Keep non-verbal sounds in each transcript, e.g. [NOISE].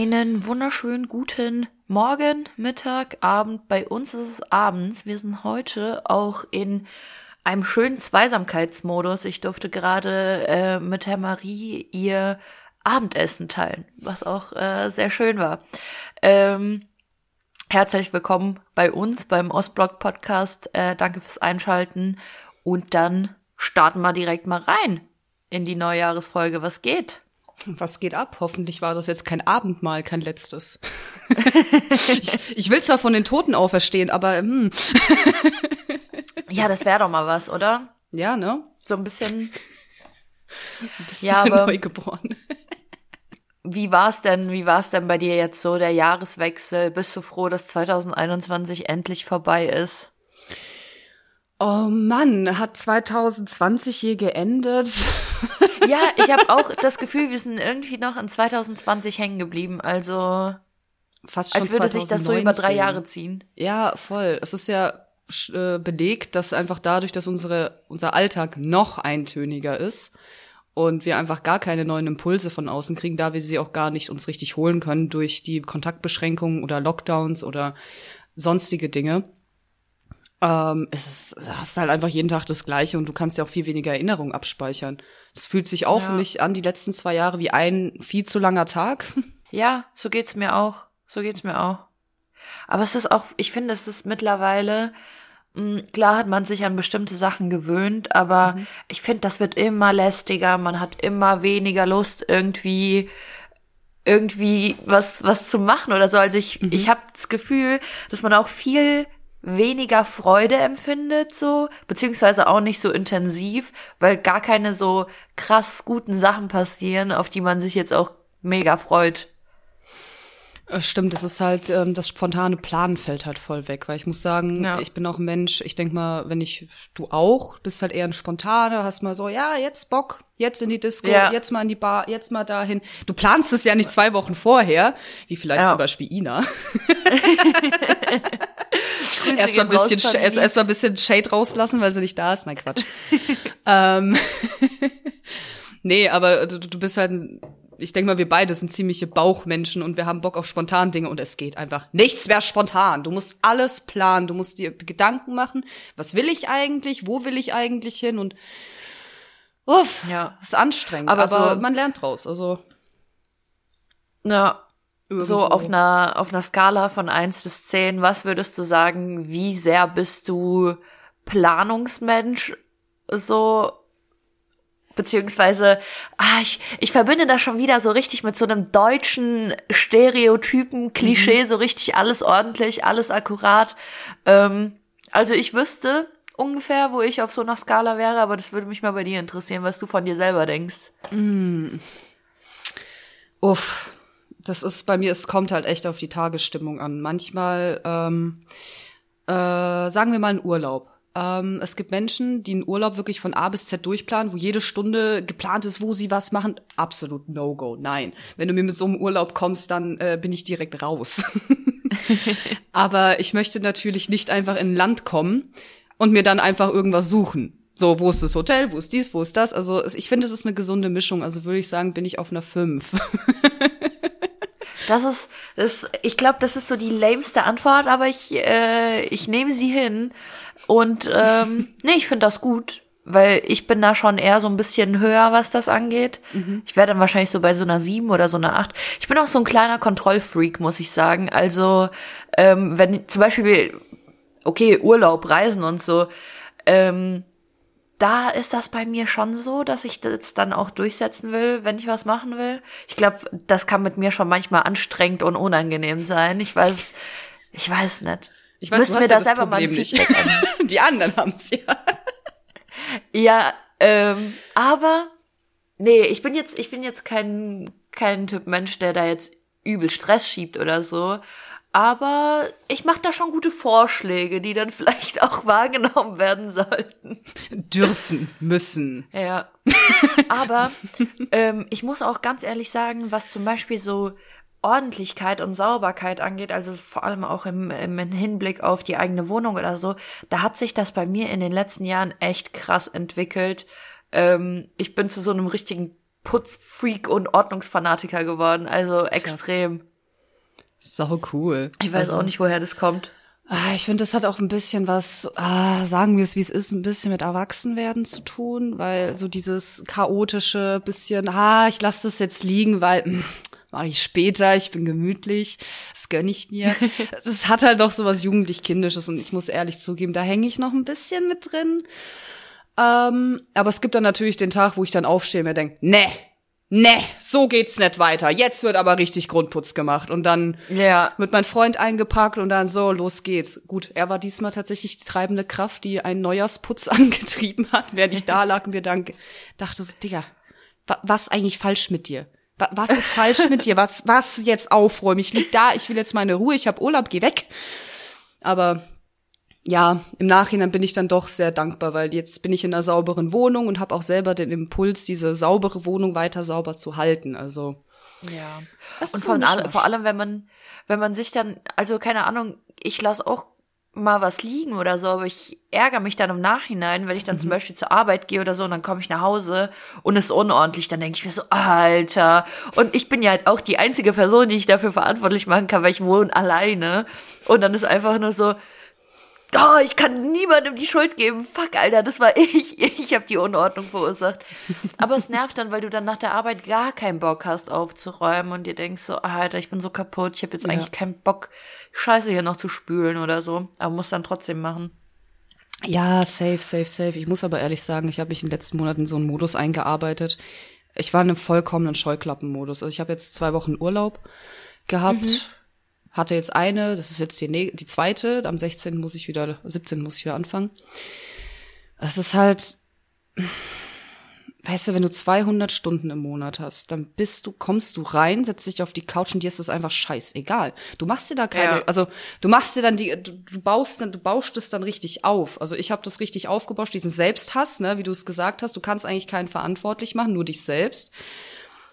Einen wunderschönen guten Morgen, Mittag, Abend. Bei uns ist es abends. Wir sind heute auch in einem schönen Zweisamkeitsmodus. Ich durfte gerade äh, mit Herr Marie ihr Abendessen teilen, was auch äh, sehr schön war. Ähm, herzlich willkommen bei uns beim Ostblock Podcast. Äh, danke fürs Einschalten und dann starten wir direkt mal rein in die Neujahresfolge. Was geht? Was geht ab? Hoffentlich war das jetzt kein Abendmahl, kein letztes. [LAUGHS] ich, ich, will zwar von den Toten auferstehen, aber hm. ja, das wäre doch mal was, oder? Ja, ne? So ein bisschen. So ein bisschen ja, aber neugeboren. Wie war's denn? Wie war's denn bei dir jetzt so der Jahreswechsel? Bist du froh, dass 2021 endlich vorbei ist? Oh Mann, hat 2020 je geendet? Ja, ich habe [LAUGHS] auch das Gefühl, wir sind irgendwie noch in 2020 hängen geblieben. Also fast schon als würde 2019. sich das so über drei Jahre ziehen. Ja, voll. Es ist ja äh, belegt, dass einfach dadurch, dass unsere unser Alltag noch eintöniger ist und wir einfach gar keine neuen Impulse von außen kriegen, da wir sie auch gar nicht uns richtig holen können durch die Kontaktbeschränkungen oder Lockdowns oder sonstige Dinge ähm, es ist, hast halt einfach jeden Tag das Gleiche und du kannst ja auch viel weniger Erinnerungen abspeichern. Es fühlt sich auch ja. für mich an, die letzten zwei Jahre, wie ein viel zu langer Tag. [LAUGHS] Ja, so geht's mir auch. So geht's mir auch. Aber es ist auch, ich finde, es ist mittlerweile, mh, hm, klar hat man sich an bestimmte Sachen gewöhnt, aber mhm. ich finde, das wird immer lästiger, man hat immer weniger Lust, irgendwie irgendwie was was zu machen oder so. Also ich mhm. ich habe das Gefühl, dass man auch viel weniger Freude empfindet, so, beziehungsweise auch nicht so intensiv, weil gar keine so krass guten Sachen passieren, auf die man sich jetzt auch mega freut. Stimmt, das ist halt, ähm, das spontane Planen fällt halt voll weg, weil ich muss sagen, ja. ich bin auch ein Mensch, ich denk mal, wenn ich, du auch, bist halt eher ein Spontaner, hast mal so, ja, jetzt Bock, jetzt in die Disco, ja. jetzt mal in die Bar, jetzt mal dahin. Du planst es ja nicht zwei Wochen vorher, wie vielleicht ja. zum Beispiel Ina. [LAUGHS] erstmal ein bisschen, erst, erst mal ein bisschen Shade rauslassen, weil sie nicht da ist. Nein, Quatsch. [LAUGHS] ähm, [LAUGHS] nee, aber du, du bist halt, ich denke mal, wir beide sind ziemliche Bauchmenschen und wir haben Bock auf spontan Dinge und es geht einfach. Nichts mehr spontan. Du musst alles planen, du musst dir Gedanken machen. Was will ich eigentlich? Wo will ich eigentlich hin? Und uff, ja. ist anstrengend, aber, aber so, man lernt draus. Also ja, Irgendwo. So auf einer, auf einer Skala von eins bis zehn, was würdest du sagen, wie sehr bist du Planungsmensch so beziehungsweise, ah, ich, ich verbinde das schon wieder so richtig mit so einem deutschen Stereotypen, Klischee, mhm. so richtig alles ordentlich, alles akkurat. Ähm, also ich wüsste ungefähr, wo ich auf so einer Skala wäre, aber das würde mich mal bei dir interessieren, was du von dir selber denkst. Mm. Uff das ist bei mir, es kommt halt echt auf die Tagesstimmung an. Manchmal, ähm, äh, sagen wir mal einen Urlaub. Ähm, es gibt Menschen, die einen Urlaub wirklich von A bis Z durchplanen, wo jede Stunde geplant ist, wo sie was machen. Absolut No-Go, nein. Wenn du mir mit so einem Urlaub kommst, dann äh, bin ich direkt raus. [LAUGHS] Aber ich möchte natürlich nicht einfach in ein Land kommen und mir dann einfach irgendwas suchen. So, wo ist das Hotel, wo ist dies, wo ist das? Also ich finde, es ist eine gesunde Mischung. Also würde ich sagen, bin ich auf einer 5. [LAUGHS] Das ist, das, ich glaube, das ist so die lameste Antwort, aber ich, äh, ich nehme sie hin. Und ähm, [LAUGHS] nee, ich finde das gut, weil ich bin da schon eher so ein bisschen höher, was das angeht. Mhm. Ich werde dann wahrscheinlich so bei so einer 7 oder so einer 8. Ich bin auch so ein kleiner Kontrollfreak, muss ich sagen. Also, ähm, wenn zum Beispiel, okay, Urlaub, Reisen und so, ähm, da ist das bei mir schon so, dass ich das dann auch durchsetzen will, wenn ich was machen will. Ich glaube, das kann mit mir schon manchmal anstrengend und unangenehm sein. Ich weiß, ich weiß nicht. Ich weiß, Müssen wir ja das, das selber mal nicht. [LAUGHS] Die anderen haben's ja. ja, ähm, aber nee, ich bin jetzt, ich bin jetzt kein kein Typ Mensch, der da jetzt übel Stress schiebt oder so. Aber ich mache da schon gute Vorschläge, die dann [LAUGHS] vielleicht auch wahrgenommen werden sollten. Dürfen, müssen. Ja. Aber ähm, ich muss auch ganz ehrlich sagen, was zum Beispiel so Ordentlichkeit und Sauberkeit angeht, also vor allem auch im, im Hinblick auf die eigene Wohnung oder so, da hat sich das bei mir in den letzten Jahren echt krass entwickelt. Ähm, ich bin zu so einem richtigen Putzfreak und Ordnungsfanatiker geworden. Also extrem. Sau cool. Ich weiß also, auch nicht, woher das kommt. Ah, ich finde, das hat auch ein bisschen was, ah, sagen wir es, wie es ist, ein bisschen mit Erwachsenwerden zu tun, weil so dieses chaotische bisschen, ah, ich lasse das jetzt liegen, weil hm, mache ich später, ich bin gemütlich, das gönne ich mir. [LAUGHS] Es hat halt doch so was jugendlich-kindisches und ich muss ehrlich zugeben, da hänge ich noch ein bisschen mit drin. Ähm, aber es gibt dann natürlich den Tag, wo ich dann aufstehe und mir denke, ne, ne, so geht's nicht weiter. Jetzt wird aber richtig Grundputz gemacht. Und dann Ja. wird mein Freund eingepackt und dann so, los geht's. Gut, er war diesmal tatsächlich die treibende Kraft, die einen Neujahrsputz [LAUGHS] angetrieben hat, während ich da lag und mir dann dachte so, Digga, wa was eigentlich falsch mit dir? Wa was ist falsch mit dir? Was, was jetzt aufräumen? Ich lieg da, ich will jetzt meine Ruhe, ich hab Urlaub, geh weg. Aber ja, im Nachhinein bin ich dann doch sehr dankbar, weil jetzt bin ich in einer sauberen Wohnung und habe auch selber den Impuls, diese saubere Wohnung weiter sauber zu halten. Also Ja. Das Und alle, Mischmasch. vor allem, wenn man, wenn man sich dann, also keine Ahnung, ich lasse auch mal was liegen oder so, aber ich ärgere mich dann im Nachhinein, wenn ich dann Mhm. zum Beispiel zur Arbeit gehe oder so und dann komme ich nach Hause und es ist unordentlich, dann denke ich mir so, Alter. Und ich bin ja halt auch die einzige Person, die ich dafür verantwortlich machen kann, weil ich wohne alleine. Und dann ist einfach nur so, oh, ich kann niemandem die Schuld geben. Fuck, Alter, das war [LAUGHS] ich. Ich habe die Unordnung verursacht. Aber es nervt dann, weil du dann nach der Arbeit gar keinen Bock hast aufzuräumen und dir denkst so, Alter, ich bin so kaputt, ich habe jetzt Ja. eigentlich keinen Bock, Scheiße hier noch zu spülen oder so. Aber muss dann trotzdem machen. Ja, safe, safe, safe. Ich muss aber ehrlich sagen, ich habe mich in den letzten Monaten in so einen Modus eingearbeitet. Ich war in einem vollkommenen Scheuklappenmodus. Also ich habe jetzt zwei Wochen Urlaub gehabt, hatte jetzt eine, das ist jetzt die, ne- die zweite, am 16. muss ich wieder, 17. muss ich wieder anfangen. Es ist halt, weißt du, wenn du 200 Stunden im Monat hast, dann bist du, kommst du rein, setzt dich auf die Couch und dir ist das einfach scheißegal. Du machst dir da keine, Ja. also du machst dir dann die, du, du baust dann, du baust es dann richtig auf. Also ich habe das richtig aufgebauscht, diesen Selbsthass, ne, wie du es gesagt hast. Du kannst eigentlich keinen verantwortlich machen, nur dich selbst.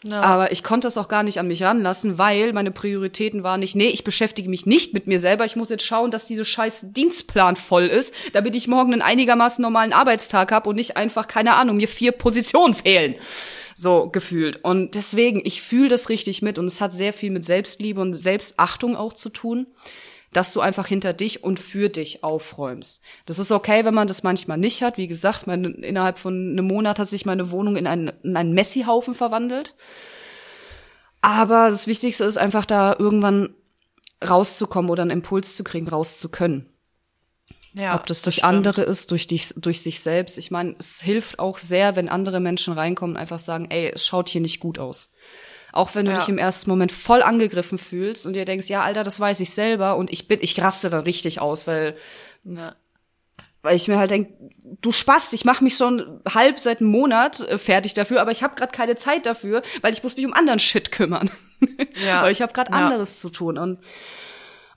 Ja. Aber ich konnte es auch gar nicht an mich ranlassen, weil meine Prioritäten waren nicht, nee, ich beschäftige mich nicht mit mir selber, ich muss jetzt schauen, dass diese scheiß Dienstplan voll ist, damit ich morgen einen einigermaßen normalen Arbeitstag habe und nicht einfach, keine Ahnung, mir vier Positionen fehlen. So gefühlt. Und deswegen, ich fühle das richtig mit und es hat sehr viel mit Selbstliebe und Selbstachtung auch zu tun dass du einfach hinter dich und für dich aufräumst. Das ist okay, wenn man das manchmal nicht hat. Wie gesagt, meine, innerhalb von einem Monat hat sich meine Wohnung in einen, in einen Messi-Haufen verwandelt. Aber das Wichtigste ist einfach da irgendwann rauszukommen oder einen Impuls zu kriegen, raus zu können. ja, Ob das durch stimmt. andere ist, durch dich, durch sich selbst. Ich meine, es hilft auch sehr, wenn andere Menschen reinkommen und einfach sagen, ey, es schaut hier nicht gut aus. Auch wenn du Ja. dich im ersten Moment voll angegriffen fühlst und dir denkst, ja, Alter, das weiß ich selber und ich bin, ich raste dann richtig aus, weil, Ja. weil ich mir halt denk, du Spast, ich mache mich schon halb seit einem Monat äh, fertig dafür, aber ich habe gerade keine Zeit dafür, weil ich muss mich um anderen Shit kümmern. [LAUGHS] Ja. weil ich habe gerade Ja. anderes zu tun und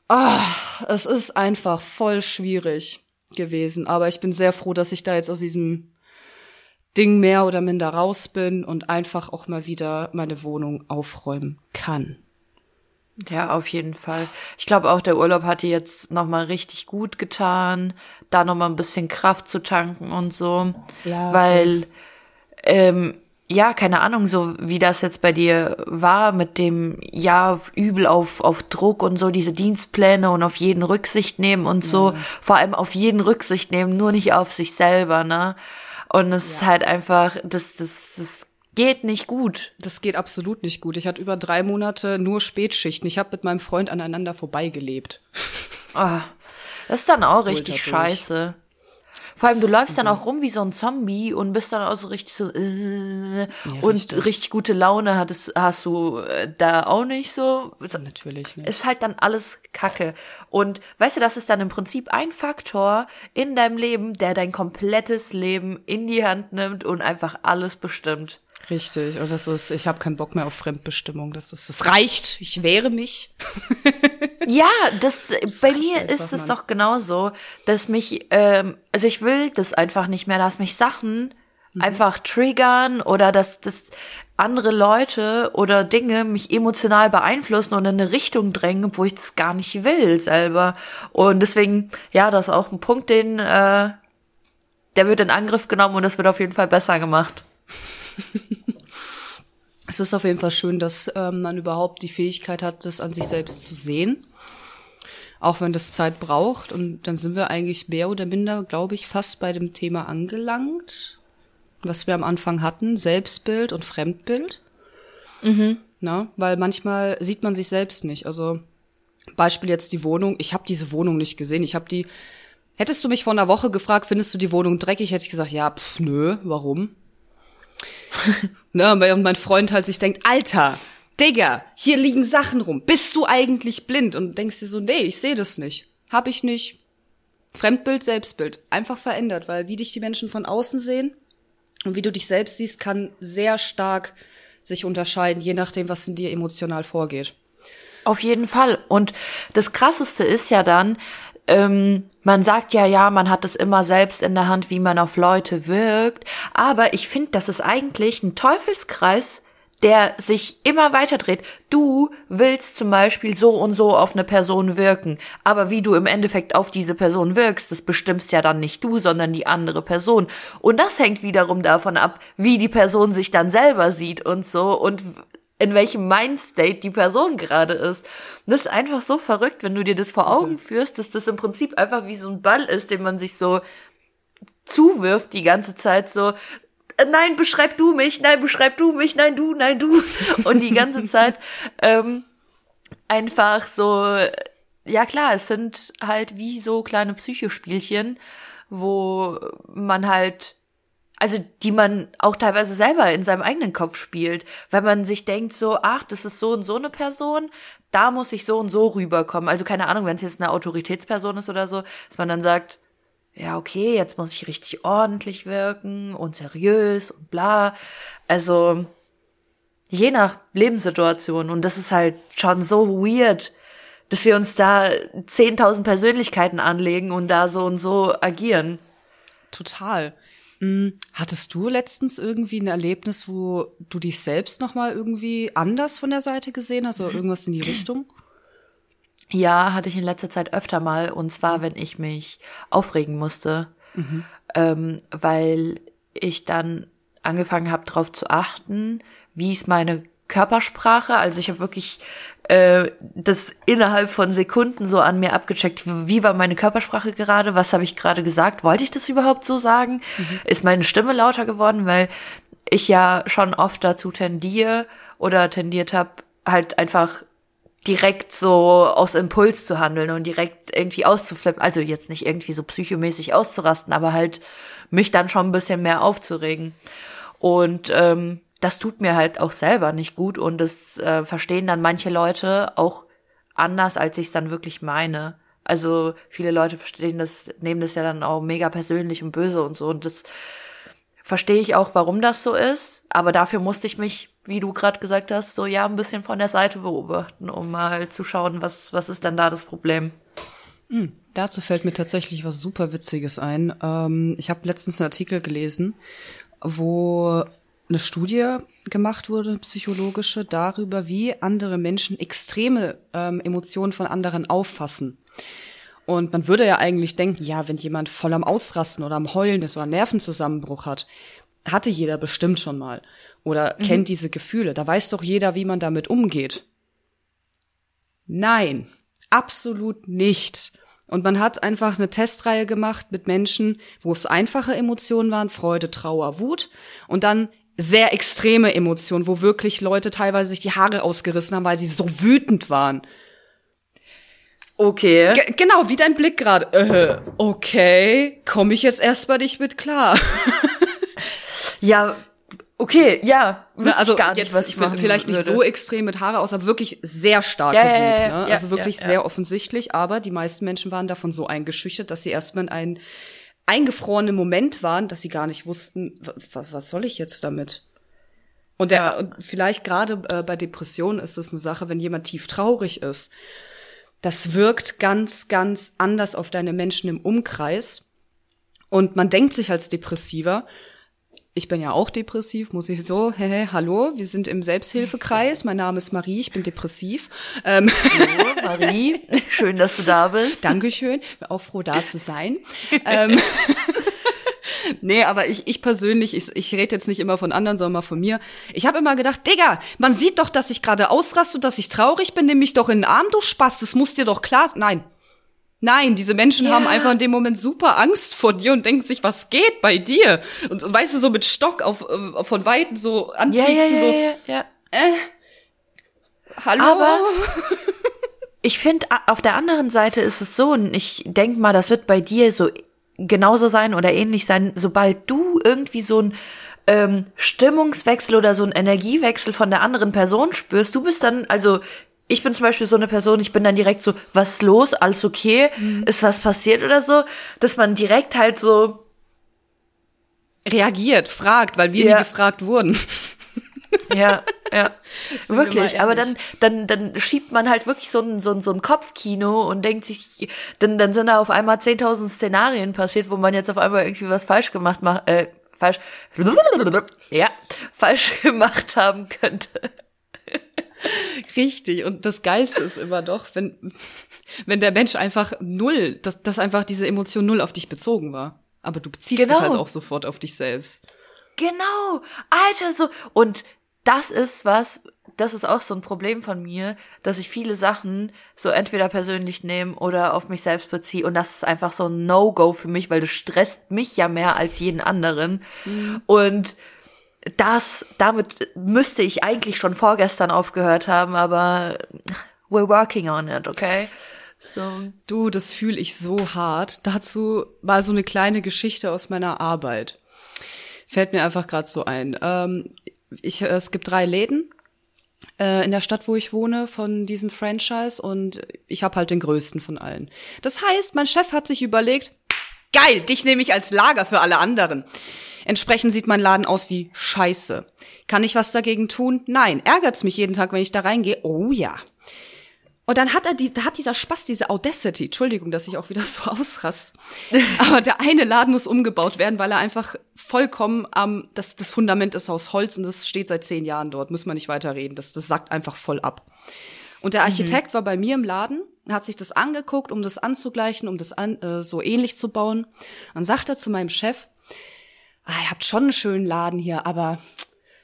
ah, es ist einfach voll schwierig gewesen, aber ich bin sehr froh, dass ich da jetzt aus diesem Ding mehr oder minder raus bin und einfach auch mal wieder meine Wohnung aufräumen kann. Ja, auf jeden Fall. Ich glaube auch, der Urlaub hat dir jetzt nochmal richtig gut getan, da nochmal ein bisschen Kraft zu tanken und so. Ja, Weil, ähm, ja, keine Ahnung, so wie das jetzt bei dir war mit dem, ja, übel auf, auf Druck und so, diese Dienstpläne und auf jeden Rücksicht nehmen und so, vor allem auf jeden Rücksicht nehmen, nur nicht auf sich selber, ne? Und es ist halt einfach, das, das, das geht nicht gut. Das geht absolut nicht gut. Ich hatte über drei Monate nur Spätschichten. Ich habe mit meinem Freund aneinander vorbeigelebt. Ah, das ist dann auch richtig scheiße. Vor allem, du läufst dann auch rum wie so ein Zombie und bist dann auch so richtig so, äh, und richtig. richtig. gute Laune hattest, hast du äh, da auch nicht so. Natürlich nicht. Ist halt dann alles Kacke. Und weißt du, das ist dann im Prinzip ein Faktor in deinem Leben, der dein komplettes Leben in die Hand nimmt und einfach alles bestimmt. Richtig. Und das ist, ich habe keinen Bock mehr auf Fremdbestimmung. Das ist, es reicht. Ich wehre mich. [LAUGHS] Ja, das, bei reicht mir ist es doch genauso, dass mich, ähm, also ich will das einfach nicht mehr, dass mich Sachen Mhm. einfach triggern oder dass, dass andere Leute oder Dinge mich emotional beeinflussen und in eine Richtung drängen, wo ich das gar nicht will selber. Und deswegen, ja, das ist auch ein Punkt, den, äh, der wird in Angriff genommen und das wird auf jeden Fall besser gemacht. [LAUGHS] es ist auf jeden Fall schön, dass ähm, man überhaupt die Fähigkeit hat, das an sich selbst zu sehen. Auch wenn das Zeit braucht. Und dann sind wir eigentlich mehr oder minder, glaube ich, fast bei dem Thema angelangt, was wir am Anfang hatten, Selbstbild und Fremdbild. Mhm. Na, weil manchmal sieht man sich selbst nicht. Also Beispiel jetzt die Wohnung. Ich habe diese Wohnung nicht gesehen. Ich habe die. Hättest du mich vor einer Woche gefragt, findest du die Wohnung dreckig, hätte ich gesagt, ja, pff, nö, warum? [LAUGHS] ne, und mein Freund halt sich denkt, Alter, Digga, hier liegen Sachen rum. Bist du eigentlich blind? Und denkst dir so, nee, ich sehe das nicht. Hab ich nicht. Fremdbild, Selbstbild. Einfach verändert, weil wie dich die Menschen von außen sehen und wie du dich selbst siehst, kann sehr stark sich unterscheiden, je nachdem, was in dir emotional vorgeht. Auf jeden Fall. Und das Krasseste ist ja dann, ähm, man sagt ja, ja, man hat es immer selbst in der Hand, wie man auf Leute wirkt. Aber ich finde, das ist eigentlich ein Teufelskreis, der sich immer weiter dreht. Du willst zum Beispiel so und so auf eine Person wirken, aber wie du im Endeffekt auf diese Person wirkst, das bestimmst ja dann nicht du, sondern die andere Person. Und das hängt wiederum davon ab, wie die Person sich dann selber sieht und so und in welchem Mindstate die Person gerade ist. das ist einfach so verrückt, wenn du dir das vor Augen führst, dass das im Prinzip einfach wie so ein Ball ist, den man sich so zuwirft die ganze Zeit so, nein, beschreib du mich, nein, beschreib du mich, nein, du, nein, du. [LAUGHS] Und die ganze Zeit ähm, einfach so, ja klar, es sind halt wie so kleine Psychospielchen, wo man halt also die man auch teilweise selber in seinem eigenen Kopf spielt, weil man sich denkt so, ach, das ist so und so eine Person, da muss ich so und so rüberkommen. Also keine Ahnung, wenn es jetzt eine Autoritätsperson ist oder so, dass man dann sagt, ja, okay, jetzt muss ich richtig ordentlich wirken und seriös und bla. Also je nach Lebenssituation und das ist halt schon so weird, dass wir uns da 10.000 Persönlichkeiten anlegen und da so und so agieren. Total. Hm, hattest du letztens irgendwie ein Erlebnis, wo du dich selbst noch mal irgendwie anders von der Seite gesehen hast oder irgendwas in die Richtung? Ja, hatte ich in letzter Zeit öfter mal und zwar, wenn ich mich aufregen musste, mhm. ähm, weil ich dann angefangen habe, darauf zu achten, wie ist meine Körpersprache. Also ich habe wirklich äh, das innerhalb von Sekunden so an mir abgecheckt, wie war meine Körpersprache gerade, was habe ich gerade gesagt, wollte ich das überhaupt so sagen? Mhm. Ist meine Stimme lauter geworden, weil ich ja schon oft dazu tendiere oder tendiert habe, halt einfach direkt so aus Impuls zu handeln und direkt irgendwie auszuflippen. Also jetzt nicht irgendwie so psychomäßig auszurasten, aber halt mich dann schon ein bisschen mehr aufzuregen. Und ähm, das tut mir halt auch selber nicht gut und das äh, verstehen dann manche Leute auch anders, als ich es dann wirklich meine. Also viele Leute verstehen das, nehmen das ja dann auch mega persönlich und böse und so und das verstehe ich auch, warum das so ist. Aber dafür musste ich mich, wie du gerade gesagt hast, so ja ein bisschen von der Seite beobachten, um mal zu schauen, was was ist denn da das Problem. Mhm. Dazu fällt mir tatsächlich was super Witziges ein. Ähm, ich habe letztens einen Artikel gelesen, wo eine Studie gemacht wurde, psychologische, darüber, wie andere Menschen extreme ähm, Emotionen von anderen auffassen. Und man würde ja eigentlich denken, ja, wenn jemand voll am Ausrasten oder am Heulen ist oder einen Nervenzusammenbruch hat, hatte jeder bestimmt schon mal oder mhm. kennt diese Gefühle. Da weiß doch jeder, wie man damit umgeht. Nein, absolut nicht. Und man hat einfach eine Testreihe gemacht mit Menschen, wo es einfache Emotionen waren, Freude, Trauer, Wut. Und dann sehr extreme Emotionen, wo wirklich Leute teilweise sich die Haare ausgerissen haben, weil sie so wütend waren. Okay. G genau, wie dein Blick gerade. Äh, okay, komme ich jetzt erst bei dich mit klar. [LAUGHS] ja, okay, ja. Na, also gar nicht, jetzt was ich vielleicht nicht würde. so extrem mit Haare aus, aber wirklich sehr starke ja, Wut. Ja, ja, ne? also wirklich sehr offensichtlich, aber die meisten Menschen waren davon so eingeschüchtert, dass sie erstmal in einen eingefrorene Moment waren, dass sie gar nicht wussten, was, soll ich jetzt damit? Und, der, und vielleicht gerade äh, bei Depressionen ist es eine Sache, wenn jemand tief traurig ist. Das wirkt ganz, ganz anders auf deine Menschen im Umkreis. Und man denkt sich als Depressiver, ich bin ja auch depressiv, muss ich so, hey, hey, hallo, wir sind im Selbsthilfekreis, mein Name ist Marie, ich bin depressiv. Ähm. Hallo, Marie, [LAUGHS] schön, dass du da bist. Dankeschön, bin auch froh, da zu sein. ähm, [LAUGHS] [LAUGHS] nee, aber ich, ich persönlich, ich, ich rede jetzt nicht immer von anderen, sondern mal von mir. Ich habe immer gedacht, Digga, man sieht doch, dass ich gerade ausraste und dass ich traurig bin, nimm mich doch in den Arm, du Spaß, das muss dir doch klar Nein. Nein, diese Menschen Ja. haben einfach in dem Moment super Angst vor dir und denken sich, was geht bei dir? Und, und weißt du, so mit Stock auf, äh, von Weitem so anpieksen, ja, ja, so, ja, ja. hallo? Aber [LAUGHS] ich finde, auf der anderen Seite ist es so, und ich denk mal, das wird bei dir so genauso sein oder ähnlich sein, sobald du irgendwie so ein ähm, Stimmungswechsel oder so ein Energiewechsel von der anderen Person spürst, du bist dann, also ich bin zum Beispiel so eine Person, ich bin dann direkt so, was ist los, alles okay, ist was passiert oder so, dass man direkt halt so, reagiert, fragt, weil wir Ja. nie gefragt wurden. Ja, ja. [LAUGHS] Wir wirklich. Aber dann, dann, dann schiebt man halt wirklich so ein, so ein, so ein Kopfkino und denkt sich, dann, dann sind da auf einmal 10.000 Szenarien passiert, wo man jetzt auf einmal irgendwie was falsch gemacht macht, äh, falsch, [LAUGHS] ja, falsch [LAUGHS] gemacht haben könnte. Richtig. Und das Geilste ist immer doch, wenn, wenn der Mensch einfach null, dass, dass einfach diese Emotion null auf dich bezogen war. Aber du beziehst Genau. es halt auch sofort auf dich selbst. Genau, Alter, so. Und das ist was, das ist auch so ein Problem von mir, dass ich viele Sachen so entweder persönlich nehme oder auf mich selbst beziehe. Und das ist einfach so ein No-Go für mich, weil das stresst mich ja mehr als jeden anderen. Und das, damit müsste ich eigentlich schon vorgestern aufgehört haben, aber we're working on it, okay? So. Du, das fühle ich so hart. Dazu war so eine kleine Geschichte aus meiner Arbeit. Fällt mir einfach gerade so ein. Ähm, ich, es gibt drei Läden äh, in der Stadt, wo ich wohne, von diesem Franchise und ich habe halt den größten von allen. Das heißt, mein Chef hat sich überlegt, geil, dich nehme ich als Lager für alle anderen. Entsprechend sieht mein Laden aus wie Scheiße. Kann ich was dagegen tun? Nein. Ärgert's mich jeden Tag, wenn ich da reingehe? Oh ja. Und dann hat er die, da hat dieser Spaß, diese Audacity, Entschuldigung, dass ich auch wieder [LAUGHS] so ausrast. [LAUGHS] Aber der eine Laden muss umgebaut werden, weil er einfach vollkommen am, das, das Fundament ist aus Holz und das steht seit zehn Jahren dort, muss man nicht weiterreden. Das, das sackt einfach voll ab. Und der Architekt war bei mir im Laden, hat sich das angeguckt, um das anzugleichen, um das an, äh, so ähnlich zu bauen. Dann sagt er zu meinem Chef, ah, ihr habt schon einen schönen Laden hier, aber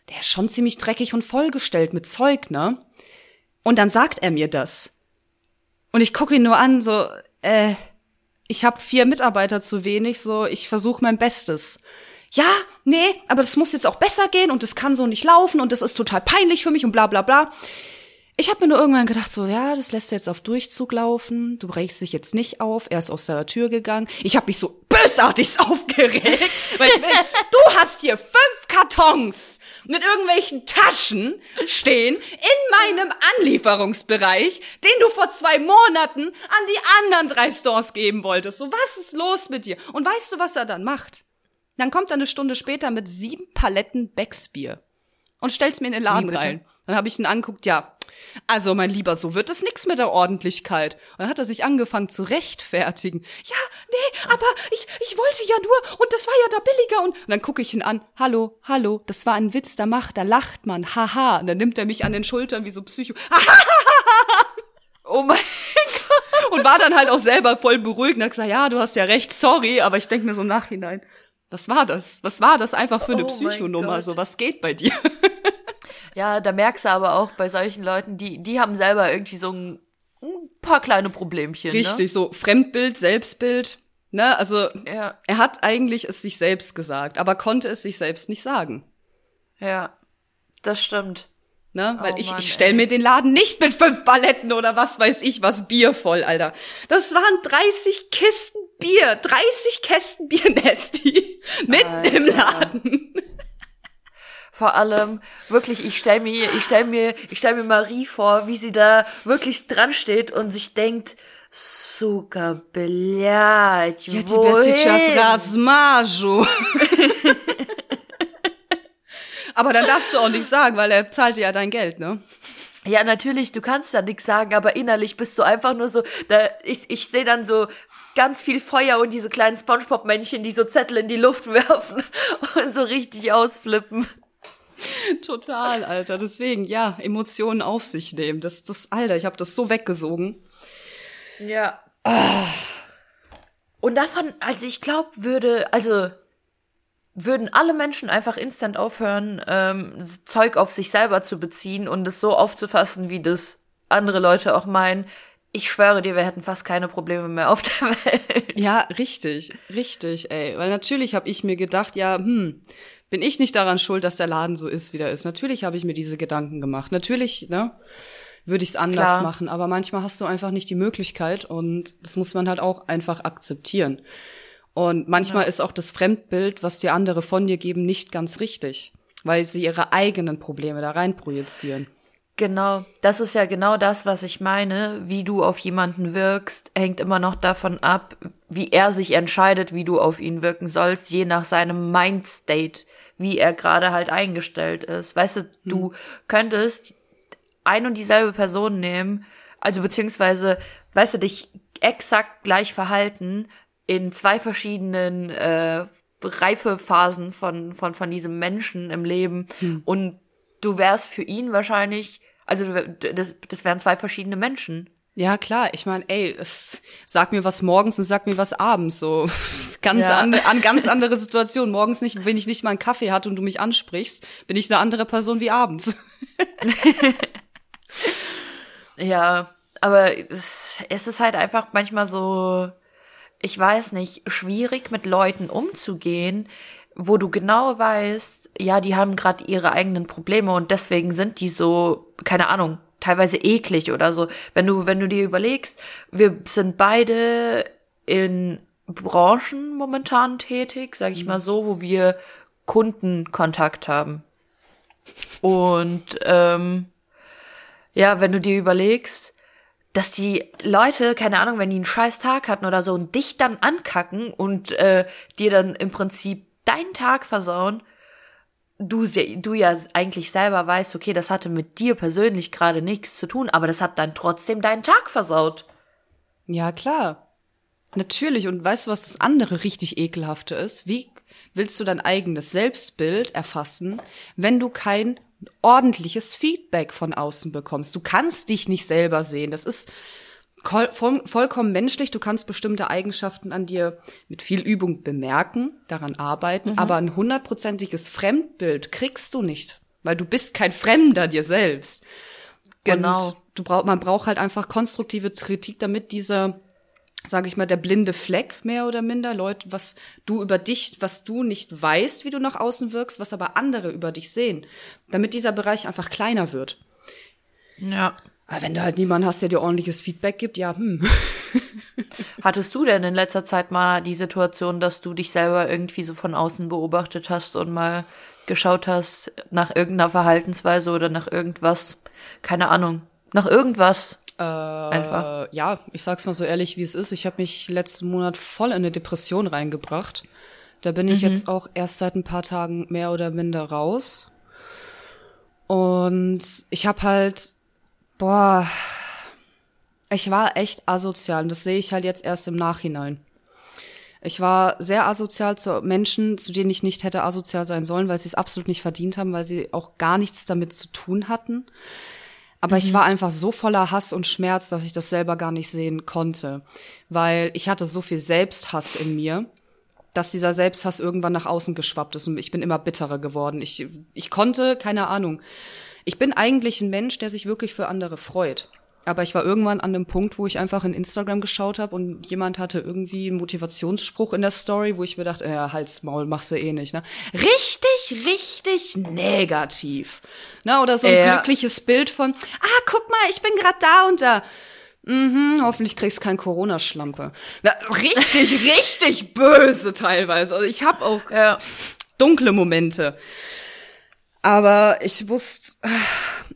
der ist schon ziemlich dreckig und vollgestellt mit Zeug, ne? Und dann sagt er mir das. Und ich gucke ihn nur an, so, äh, ich habe vier Mitarbeiter zu wenig, so, ich versuche mein Bestes. Ja, nee, aber das muss jetzt auch besser gehen und das kann so nicht laufen und das ist total peinlich für mich und bla bla bla. Ich habe mir nur irgendwann gedacht, so, ja, das lässt jetzt auf Durchzug laufen. Du regst dich jetzt nicht auf. Er ist aus der Tür gegangen. Ich habe mich so bösartig [LAUGHS] aufgeregt, weil ich bin, du hast hier fünf Kartons mit irgendwelchen Taschen stehen in meinem Anlieferungsbereich, den du vor zwei Monaten an die anderen drei Stores geben wolltest. So, was ist los mit dir? Und weißt du, was er dann macht? Dann kommt er eine Stunde später mit sieben Paletten Becksbier und stellt's mir in den Laden bitte? rein. Dann habe ich ihn anguckt, ja, also mein Lieber, so wird es nix mit der Ordentlichkeit. Und dann hat er sich angefangen zu rechtfertigen. Ja, nee, aber ich, ich wollte ja nur und das war ja da billiger. Und, und dann gucke ich ihn an, hallo, hallo, das war ein Witz, da macht, da lacht man, haha. Und dann nimmt er mich an den Schultern wie so Psycho [LAUGHS] Oh mein und war dann halt auch selber voll beruhigt und hat gesagt, ja, du hast ja recht, sorry, aber ich denke mir so im Nachhinein, was war das? Was war das einfach für eine Oh Psychonummer? Gott. So, was geht bei dir? [LAUGHS] Ja, da merkst du aber auch bei solchen Leuten, die, die haben selber irgendwie so ein, ein paar kleine Problemchen. Richtig, so Fremdbild, Selbstbild. Ne, also Ne? Ja, er hat eigentlich es sich selbst gesagt, aber konnte es sich selbst nicht sagen. ja. Das stimmt. Ne? Weil Oh ich, Mann, ich stell ey. mir den Laden nicht mit fünf Paletten oder was weiß ich was Bier voll, Alter. Das waren 30 Kisten Bier, 30 Kästen Bier Nesti [LAUGHS] mitten im Alter. Laden Vor allem, wirklich, ich stell mir, ich stell mir, ich stell mir Marie vor, wie sie da wirklich dran steht und sich denkt, Suka блядь, Ja, тебе сейчас wohin? размажу. Aber dann darfst du auch nichts sagen, weil er zahlt dir ja dein Geld, ne? Ja, natürlich, du kannst da nichts sagen, aber innerlich bist du einfach nur so, da, ich, ich sehe dann so ganz viel Feuer und diese kleinen Spongebob-Männchen, die so Zettel in die Luft [LAUGHS] werfen und so richtig ausflippen. [LAUGHS] Total, Alter. Deswegen, ja, Emotionen auf sich nehmen. Das, das, Alter, ich habe das so weggesogen. Ja. Und davon, also ich glaube, würde, also würden alle Menschen einfach instant aufhören, ähm, Zeug auf sich selber zu beziehen und es so aufzufassen, wie das andere Leute auch meinen, ich schwöre dir, wir hätten fast keine Probleme mehr auf der [LAUGHS] Welt. Ja, richtig, richtig, ey. Weil natürlich habe ich mir gedacht, ja, hm, bin ich nicht daran schuld, dass der Laden so ist, wie der ist. Natürlich habe ich mir diese Gedanken gemacht. Natürlich, ne, würde ich es anders Klar. machen. Aber manchmal hast du einfach nicht die Möglichkeit und das muss man halt auch einfach akzeptieren. Und manchmal Ja. ist auch das Fremdbild, was die andere von dir geben, nicht ganz richtig, weil sie ihre eigenen Probleme da rein projizieren. Genau, das ist ja genau das, was ich meine. Wie du auf jemanden wirkst, hängt immer noch davon ab, wie er sich entscheidet, wie du auf ihn wirken sollst, je nach seinem Mindstate, wie er gerade halt eingestellt ist. Weißt du, du könntest ein und dieselbe Person nehmen, also beziehungsweise, weißt du, dich exakt gleich verhalten in zwei verschiedenen äh, Reifephasen von, von, von diesem Menschen im Leben und du wärst für ihn wahrscheinlich, also das, das wären zwei verschiedene Menschen. Ja, klar. Ich meine, ey, es, sag mir was morgens und sag mir was abends. So [LAUGHS] ganz Ja. ande, an ganz andere Situation. Morgens nicht, wenn ich nicht mal einen Kaffee hatte und du mich ansprichst, bin ich eine andere Person wie abends. [LAUGHS] Ja, aber es, es ist halt einfach manchmal so, ich weiß nicht, schwierig mit Leuten umzugehen, wo du genau weißt, ja, die haben gerade ihre eigenen Probleme und deswegen sind die so, keine Ahnung, teilweise eklig oder so. Wenn du, wenn du dir überlegst, wir sind beide in Branchen momentan tätig, sag ich mal so, wo wir Kundenkontakt haben. Und ähm, ja, wenn du dir überlegst, dass die Leute, keine Ahnung, wenn die einen scheiß Tag hatten oder so und dich dann ankacken und äh, dir dann im Prinzip deinen Tag versauen, du, du ja eigentlich selber weißt, okay, das hatte mit dir persönlich gerade nichts zu tun, aber das hat dann trotzdem deinen Tag versaut. Ja, klar. Natürlich. Und weißt du, was das andere richtig ekelhafte ist? Wie willst du dein eigenes Selbstbild erfassen, wenn du kein ordentliches Feedback von außen bekommst? Du kannst dich nicht selber sehen. Das ist vollkommen menschlich. Du kannst bestimmte Eigenschaften an dir mit viel Übung bemerken, daran arbeiten, aber ein hundertprozentiges Fremdbild kriegst du nicht, weil du bist kein Fremder dir selbst. Genau. Und du brauch, man braucht halt einfach konstruktive Kritik, damit dieser, sage ich mal, der blinde Fleck mehr oder minder, Leute, was du über dich, was du nicht weißt, wie du nach außen wirkst, was aber andere über dich sehen, damit dieser Bereich einfach kleiner wird. Ja. Aber wenn du halt niemanden hast, der dir ordentliches Feedback gibt, ja, hm. [LAUGHS] Hattest du denn in letzter Zeit mal die Situation, dass du dich selber irgendwie so von außen beobachtet hast und mal geschaut hast nach irgendeiner Verhaltensweise oder nach irgendwas, keine Ahnung, nach irgendwas? Einfach. Äh, ja, ich sag's mal so ehrlich, wie es ist. Ich habe mich letzten Monat voll in eine Depression reingebracht. Da bin ich jetzt auch erst seit ein paar Tagen mehr oder minder raus. Und ich habe halt, boah, ich war echt asozial und das sehe ich halt jetzt erst im Nachhinein. Ich war sehr asozial zu Menschen, zu denen ich nicht hätte asozial sein sollen, weil sie es absolut nicht verdient haben, weil sie auch gar nichts damit zu tun hatten. Aber ich war einfach so voller Hass und Schmerz, dass ich das selber gar nicht sehen konnte, weil ich hatte so viel Selbsthass in mir, dass dieser Selbsthass irgendwann nach außen geschwappt ist und ich bin immer bitterer geworden. Ich, ich konnte, keine Ahnung. Ich bin eigentlich ein Mensch, der sich wirklich für andere freut. Aber ich war irgendwann an dem Punkt, wo ich einfach in Instagram geschaut habe und jemand hatte irgendwie einen Motivationsspruch in der Story, wo ich mir dachte, ja, Hals, Maul, machst du eh nicht, ne? Richtig, richtig negativ. Na, oder so ein Ja. glückliches Bild von, ah, guck mal, ich bin gerade da und da. Mhm, hoffentlich kriegst kein Corona-Schlampe. Na, richtig, [LAUGHS] richtig böse teilweise. Also ich habe auch Ja. dunkle Momente. Aber ich wusste,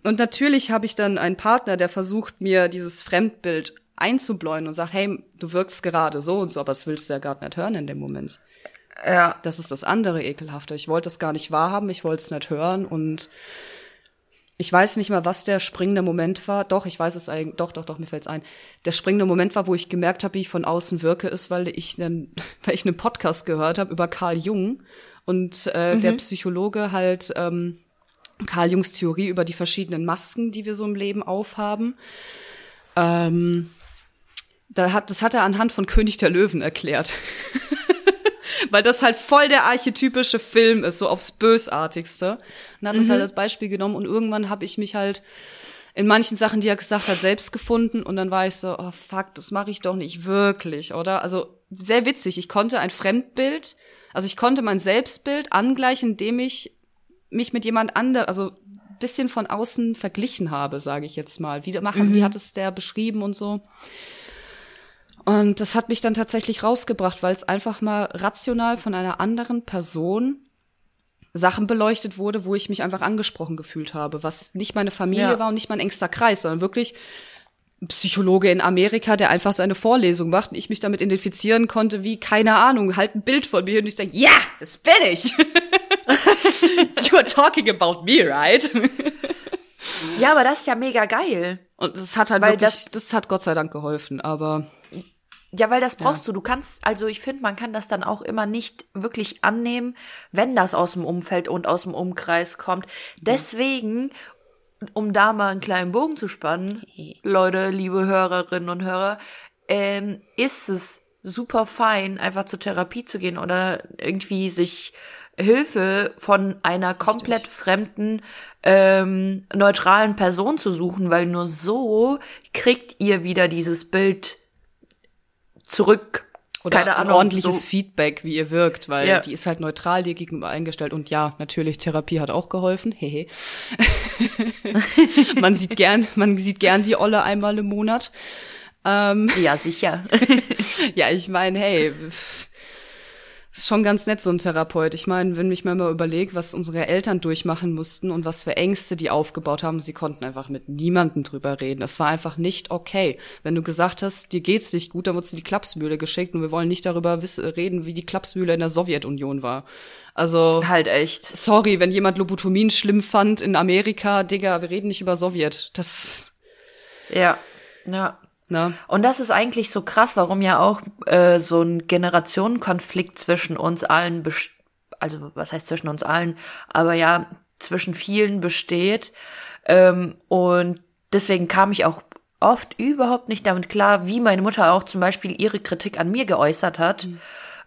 und natürlich habe ich dann einen Partner, der versucht, mir dieses Fremdbild einzubläuen und sagt, hey, du wirkst gerade so und so, aber das willst du ja gar nicht hören in dem Moment. Ja. Das ist das andere Ekelhafte. Ich wollte es gar nicht wahrhaben, ich wollte es nicht hören und ich weiß nicht mal, was der springende Moment war. Doch, ich weiß es eigentlich. Doch, doch, doch, mir fällt's ein. Der springende Moment war, wo ich gemerkt habe, wie ich von außen wirke, ist, weil ich einen, [LAUGHS] weil ich einen Podcast gehört habe über Carl Jung und äh, der Psychologe halt ähm, Carl Jungs Theorie über die verschiedenen Masken, die wir so im Leben aufhaben. Ähm, da hat, das hat er anhand von König der Löwen erklärt. [LAUGHS] Weil das halt voll der archetypische Film ist, so aufs Bösartigste. Und hat das Mhm. halt als Beispiel genommen und irgendwann habe ich mich halt in manchen Sachen, die er gesagt hat, selbst gefunden und dann war ich so, oh fuck, das mache ich doch nicht wirklich, oder? Also sehr witzig, ich konnte ein Fremdbild, also ich konnte mein Selbstbild angleichen, indem ich mich mit jemand anderem, also ein bisschen von außen verglichen habe, sage ich jetzt mal. Wie, machen, wie hat es der beschrieben und so. Und das hat mich dann tatsächlich rausgebracht, weil es einfach mal rational von einer anderen Person Sachen beleuchtet wurde, wo ich mich einfach angesprochen gefühlt habe, was nicht meine Familie Ja. war und nicht mein engster Kreis, sondern wirklich Psychologe in Amerika, der einfach seine Vorlesung macht und ich mich damit identifizieren konnte, wie, keine Ahnung, halt ein Bild von mir und ich denke, ja, das bin ich. [LAUGHS] you are talking about me, right? Ja, aber das ist ja mega geil. Und das hat halt Weil wirklich, das, hat Gott sei Dank geholfen, aber Ja, weil das brauchst du. Du kannst, also ich finde, man kann das dann auch immer nicht wirklich annehmen, wenn das aus dem Umfeld und aus dem Umkreis kommt. Deswegen, um da mal einen kleinen Bogen zu spannen, Leute, liebe Hörerinnen und Hörer, ähm, ist es super fein, einfach zur Therapie zu gehen oder irgendwie sich Hilfe von einer komplett fremden, ähm, neutralen Person zu suchen, weil nur so kriegt ihr wieder dieses Bild zurück. Oder Keine ein Ahnung, ordentliches so- Feedback, wie ihr wirkt, weil Ja. die ist halt neutral dir gegenüber eingestellt. Und ja, natürlich, Therapie hat auch geholfen. Hehe. [LAUGHS] man sieht gern, man sieht gern die Olle einmal im Monat. Ähm, Ja, sicher. [LAUGHS] ja, ich meine, hey, pff, ist schon ganz nett, so ein Therapeut. Ich meine, wenn ich mir mal überlege, was unsere Eltern durchmachen mussten und was für Ängste die aufgebaut haben, sie konnten einfach mit niemandem drüber reden. Das war einfach nicht okay. Wenn du gesagt hast, dir geht's nicht gut, dann wurdest du in die Klapsmühle geschickt und wir wollen nicht darüber reden, wie die Klapsmühle in der Sowjetunion war. Also, halt echt. sorry, wenn jemand Lobotomien schlimm fand in Amerika, Digga, wir reden nicht über Sowjet. Das, Ja. Ja. Na, Und das ist eigentlich so krass, warum ja auch äh, so ein Generationenkonflikt zwischen uns allen, also was heißt zwischen uns allen, aber ja zwischen vielen besteht. Ähm, und deswegen kam ich auch oft überhaupt nicht damit klar, wie meine Mutter auch zum Beispiel ihre Kritik an mir geäußert hat.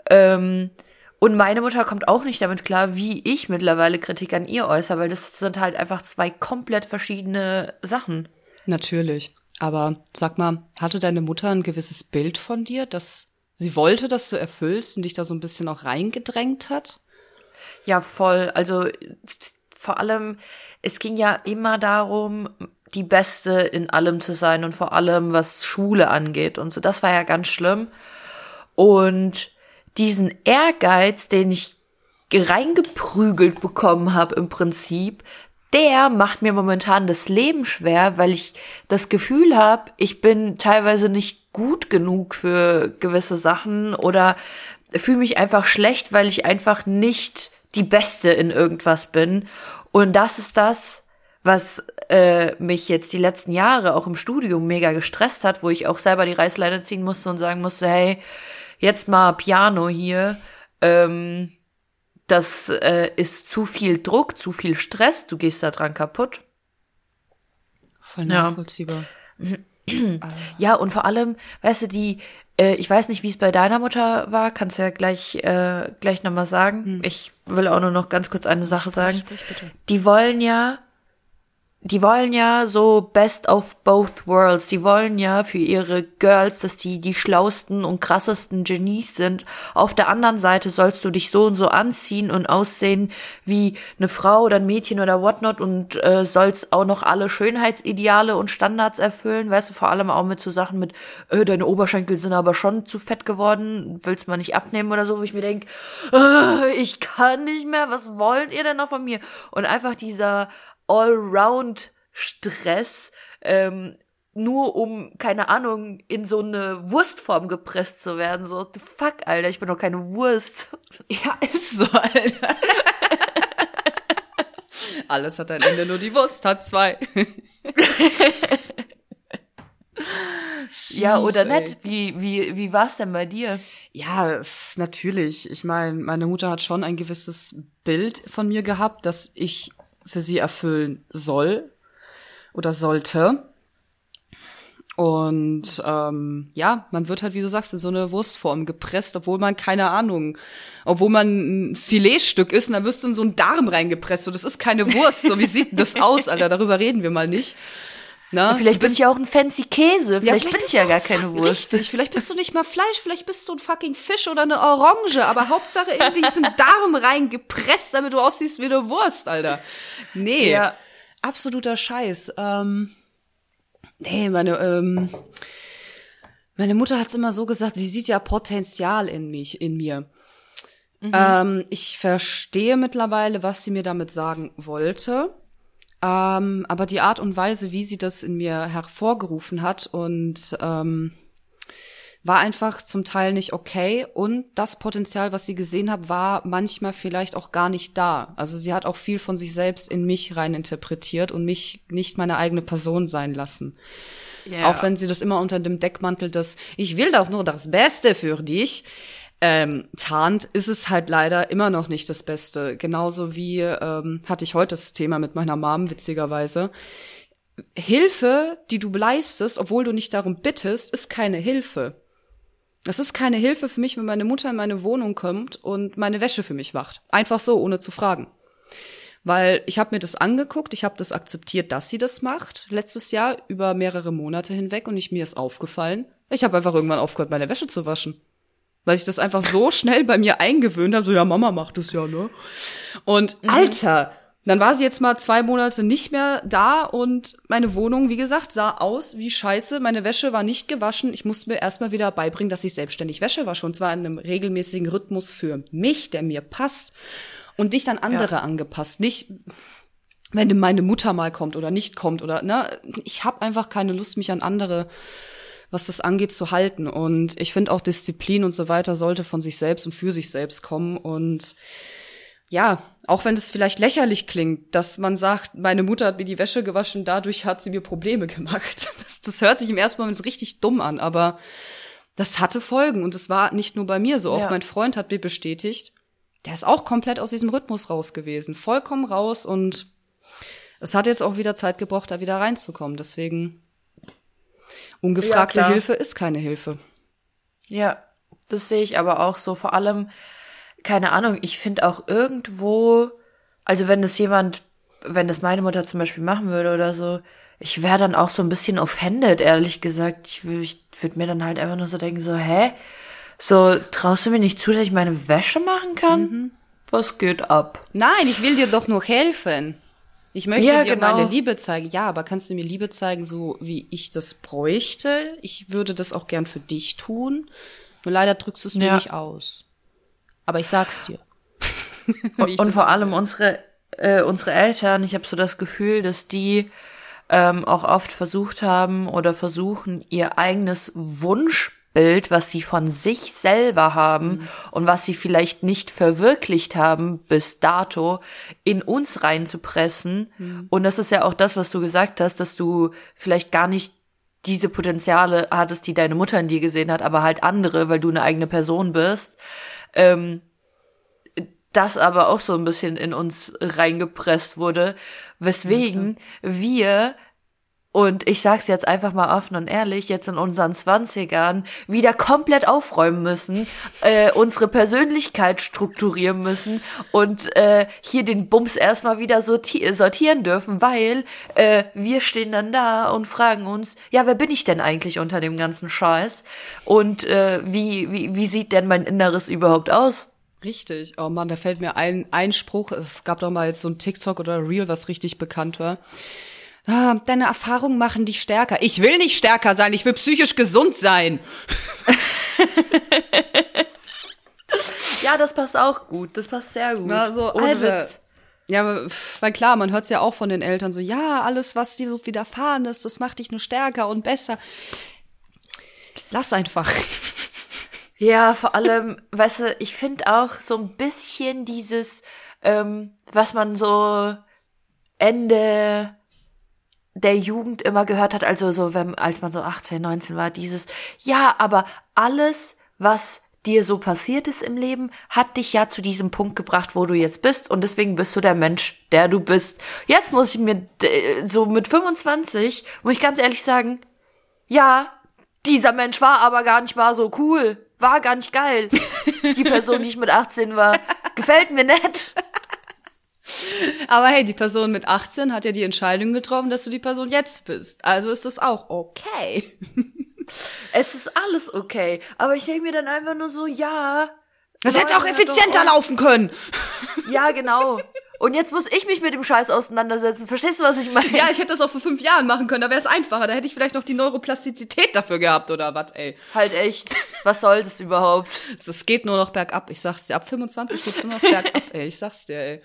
Ähm, und meine Mutter kommt auch nicht damit klar, wie ich mittlerweile Kritik an ihr äußere, weil das sind halt einfach zwei komplett verschiedene Sachen. Natürlich. Aber sag mal, hatte deine Mutter ein gewisses Bild von dir, dass sie wollte, dass du erfüllst und dich da so ein bisschen auch reingedrängt hat? Ja, voll. Also vor allem, es ging ja immer darum, die Beste in allem zu sein und vor allem, was Schule angeht und so. Das war ja ganz schlimm. Und diesen Ehrgeiz, den ich reingeprügelt bekommen habe im Prinzip, der macht mir momentan das Leben schwer, weil ich das Gefühl habe, ich bin teilweise nicht gut genug für gewisse Sachen oder fühle mich einfach schlecht, weil ich einfach nicht die Beste in irgendwas bin. Und das ist das, was äh, mich jetzt die letzten Jahre auch im Studium mega gestresst hat, wo ich auch selber die Reißleine ziehen musste und sagen musste, hey, jetzt mal Piano hier. Ähm, das äh, ist zu viel Druck, zu viel Stress, du gehst da dran kaputt. Voll Ja. nachvollziehbar. [CLEARS THROAT] Ja, und vor allem, weißt du, die, äh, ich weiß nicht, wie es bei deiner Mutter war, kannst ja gleich, äh, gleich nochmal sagen. Ich will auch nur noch ganz kurz eine Sache sagen. sprich bitte. Die wollen ja, die wollen ja so best of both worlds. Die wollen ja für ihre Girls, dass die die schlausten und krassesten Genies sind. Auf der anderen Seite sollst du dich so und so anziehen und aussehen wie eine Frau oder ein Mädchen oder whatnot und äh, sollst auch noch alle Schönheitsideale und Standards erfüllen. Weißt du, vor allem auch mit so Sachen mit, äh, deine Oberschenkel sind aber schon zu fett geworden, willst mal nicht abnehmen oder so, wo ich mir denk, äh, ich kann nicht mehr, was wollt ihr denn noch von mir? Und einfach dieser Allround-Stress, ähm, nur um, keine Ahnung, in so eine Wurstform gepresst zu werden. So, fuck, Alter, ich bin doch keine Wurst. [LAUGHS] Ja, ist so, Alter. [LAUGHS] Alles hat ein Ende, nur die Wurst hat zwei. ja, oder nicht? Wie, wie, wie war's denn bei dir? Ja, es ist natürlich. Ich meine, meine Mutter hat schon ein gewisses Bild von mir gehabt, das ich für sie erfüllen soll oder sollte. Und ähm, ja, man wird halt, wie du sagst, in so eine Wurstform gepresst, obwohl man keine Ahnung, obwohl man ein Filetstück ist, und dann wirst du in so einen Darm reingepresst. So, das ist keine Wurst. So, wie sieht das aus, Alter? Darüber reden wir mal nicht. Na, ja, vielleicht bin ich ja auch ein fancy Käse. Vielleicht, ja, vielleicht bin ich ja gar keine Wurst. Richtig. Vielleicht bist du nicht mal Fleisch. Vielleicht bist du ein fucking Fisch oder eine Orange. Aber Hauptsache in [LAUGHS] diesen Darm reingepresst, damit du aussiehst wie eine Wurst, Alter. Nee. Ja. Absoluter Scheiß. Ähm Nee, meine, ähm, meine Mutter hat's immer so gesagt, sie sieht ja Potenzial in mich, in mir. Mhm. Ähm, ich verstehe mittlerweile, was sie mir damit sagen wollte. Ähm, aber die Art und Weise, wie sie das in mir hervorgerufen hat und ähm, war einfach zum Teil nicht okay und das Potenzial, was sie gesehen hat, war manchmal vielleicht auch gar nicht da. Also sie hat auch viel von sich selbst in mich rein interpretiert und mich nicht meine eigene Person sein lassen. Yeah. Auch wenn sie das immer unter dem Deckmantel des Ich will doch nur das Beste für dich ähm, tarnt, ist es halt leider immer noch nicht das Beste. Genauso wie ähm, hatte ich heute das Thema mit meiner Mom, witzigerweise. Hilfe, die du leistest, obwohl du nicht darum bittest, ist keine Hilfe. Das ist keine Hilfe für mich, wenn meine Mutter in meine Wohnung kommt und meine Wäsche für mich wacht. Einfach so, ohne zu fragen. Weil ich habe mir das angeguckt, ich habe das akzeptiert, dass sie das macht, letztes Jahr über mehrere Monate hinweg und ich, mir ist aufgefallen, ich habe einfach irgendwann aufgehört, meine Wäsche zu waschen. Weil ich das einfach so schnell bei mir eingewöhnt habe, so ja, Mama macht es ja, ne? Und mhm. Alter, dann war sie jetzt mal zwei Monate nicht mehr da und meine Wohnung, wie gesagt, sah aus wie scheiße. Meine Wäsche war nicht gewaschen. Ich musste mir erstmal wieder beibringen, dass ich selbstständig Wäsche wasche und zwar in einem regelmäßigen Rhythmus für mich, der mir passt und nicht an andere ja. angepasst. Nicht, wenn meine Mutter mal kommt oder nicht kommt oder, ne, ich habe einfach keine Lust, mich an andere was das angeht, zu halten. Und ich finde auch Disziplin und so weiter sollte von sich selbst und für sich selbst kommen. Und ja, auch wenn es vielleicht lächerlich klingt, dass man sagt, meine Mutter hat mir die Wäsche gewaschen, dadurch hat sie mir Probleme [LAUGHS] gemacht. Das, das hört sich im ersten Moment richtig dumm an, aber das hatte Folgen und es war nicht nur bei mir so. Auch mein Freund hat mir bestätigt, der ist auch komplett aus diesem Rhythmus raus gewesen, vollkommen raus und es hat jetzt auch wieder Zeit gebraucht, da wieder reinzukommen. Deswegen ungefragte ja, Hilfe ist keine Hilfe. Ja, das sehe ich aber auch so. Vor allem, keine Ahnung, ich finde auch irgendwo, also wenn das jemand, wenn das meine Mutter zum Beispiel machen würde oder so, ich wäre dann auch so ein bisschen offended, ehrlich gesagt. Ich, ich würde mir dann halt einfach nur so denken, so, hä? So, traust du mir nicht zu, dass ich meine Wäsche machen kann? Mhm. Was geht ab? Nein, ich will dir doch nur helfen. Ich möchte ja, dir genau. meine Liebe zeigen. Ja, aber kannst du mir Liebe zeigen, so wie ich das bräuchte? Ich würde das auch gern für dich tun. Nur leider drückst du es ja. mir nicht aus. Aber ich sag's dir. [LAUGHS] und vor allem unsere, äh, unsere Eltern, ich habe so das Gefühl, dass die ähm, auch oft versucht haben oder versuchen, ihr eigenes Wunschbild, was sie von sich selber haben mhm. und was sie vielleicht nicht verwirklicht haben bis dato, in uns reinzupressen. Mhm. Und das ist ja auch das, was du gesagt hast, dass du vielleicht gar nicht diese Potenziale hattest, die deine Mutter in dir gesehen hat, aber halt andere, weil du eine eigene Person bist ähm, das aber auch so ein bisschen in uns reingepresst wurde, weswegen okay. wir und ich sag's jetzt einfach mal offen und ehrlich, jetzt in unseren Zwanzigern wieder komplett aufräumen müssen, äh, unsere Persönlichkeit strukturieren müssen und äh, hier den Bums erstmal wieder sorti sortieren dürfen, weil äh, wir stehen dann da und fragen uns, ja, wer bin ich denn eigentlich unter dem ganzen Scheiß? Und äh, wie, wie, wie sieht denn mein Inneres überhaupt aus? Richtig. Oh man, da fällt mir ein Einspruch. Es gab doch mal jetzt so ein TikTok oder Reel, was richtig bekannt war ah, deine Erfahrungen machen dich stärker. Ich will nicht stärker sein, ich will psychisch gesund sein. [LAUGHS] ja, das passt auch gut. Das passt sehr gut. Na, so, Ohne Alter. Witz. Ja, weil klar, man hört es ja auch von den Eltern so, ja, alles, was dir so widerfahren ist, das macht dich nur stärker und besser. Lass einfach. [LAUGHS] Ja, vor allem, weißt du, ich finde auch so ein bisschen dieses, ähm, was man so Ende der Jugend immer gehört hat, also so, wenn, als man so 18, 19 war, dieses, ja, aber alles, was dir so passiert ist im Leben, hat dich ja zu diesem Punkt gebracht, wo du jetzt bist und deswegen bist du der Mensch, der du bist. Jetzt muss ich mir so mit 25, muss ich ganz ehrlich sagen, ja, dieser Mensch war aber gar nicht mal so cool, war gar nicht geil. Die Person, die ich mit 18 war, [LAUGHS] gefällt mir nett. Aber hey, die Person mit 18 hat ja die Entscheidung getroffen, dass du die Person jetzt bist. Also ist das auch okay. [LAUGHS] Es ist alles okay. Aber ich denke mir dann einfach nur so, ja. Das hätte auch effizienter laufen können. Ja, genau. Und jetzt muss ich mich mit dem Scheiß auseinandersetzen. Verstehst du, was ich meine? Ja, ich hätte das auch vor fünf Jahren machen können, da wäre es einfacher. Da hätte ich vielleicht noch die Neuroplastizität dafür gehabt oder was, ey. Halt echt. Was soll das überhaupt? Es geht nur noch bergab. Ich sag's dir, ab 25 geht's nur noch bergab, ey. Ich sag's dir, ey.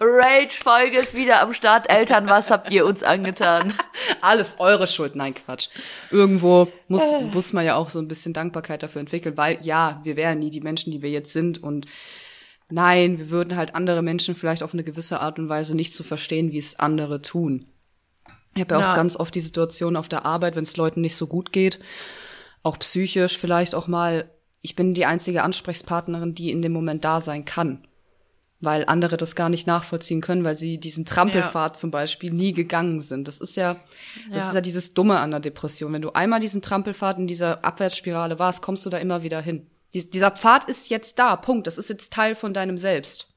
Rage-Folge ist wieder am Start. Eltern, was habt ihr uns angetan? [LAUGHS] Alles eure Schuld. Nein, Quatsch. Irgendwo muss, muss man ja auch so ein bisschen Dankbarkeit dafür entwickeln, weil ja, wir wären nie die Menschen, die wir jetzt sind und Nein, wir würden halt andere Menschen vielleicht auf eine gewisse Art und Weise nicht so verstehen, wie es andere tun. Ich habe ja, ja auch ganz oft die Situation auf der Arbeit, wenn es Leuten nicht so gut geht, auch psychisch vielleicht auch mal, ich bin die einzige Ansprechpartnerin, die in dem Moment da sein kann. Weil andere das gar nicht nachvollziehen können, weil sie diesen Trampelpfad ja. zum Beispiel nie gegangen sind. Das ist ja, das ja. ist ja dieses Dumme an der Depression. Wenn du einmal diesen Trampelpfad in dieser Abwärtsspirale warst, kommst du da immer wieder hin. Dieser Pfad ist jetzt da, Punkt. Das ist jetzt Teil von deinem Selbst.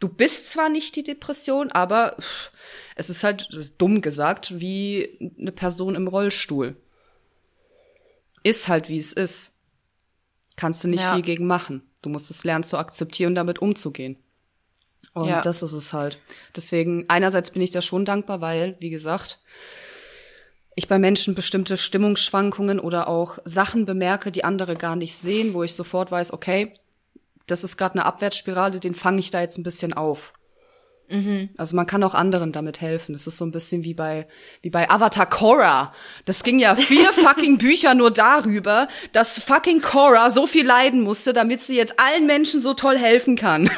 Du bist zwar nicht die Depression, aber es ist halt ist dumm gesagt wie eine Person im Rollstuhl. Ist halt wie es ist. Kannst du nicht ja. viel gegen machen. Du musst es lernen zu akzeptieren und damit umzugehen. Und ja. das ist es halt. Deswegen, einerseits bin ich da schon dankbar, weil, wie gesagt, ich bei Menschen bestimmte Stimmungsschwankungen oder auch Sachen bemerke, die andere gar nicht sehen, wo ich sofort weiß, okay, das ist gerade eine Abwärtsspirale, den fange ich da jetzt ein bisschen auf. Mhm. Also man kann auch anderen damit helfen. Das ist so ein bisschen wie bei wie bei Avatar Korra. Das ging ja vier [LAUGHS] fucking Bücher nur darüber, dass fucking Korra so viel leiden musste, damit sie jetzt allen Menschen so toll helfen kann.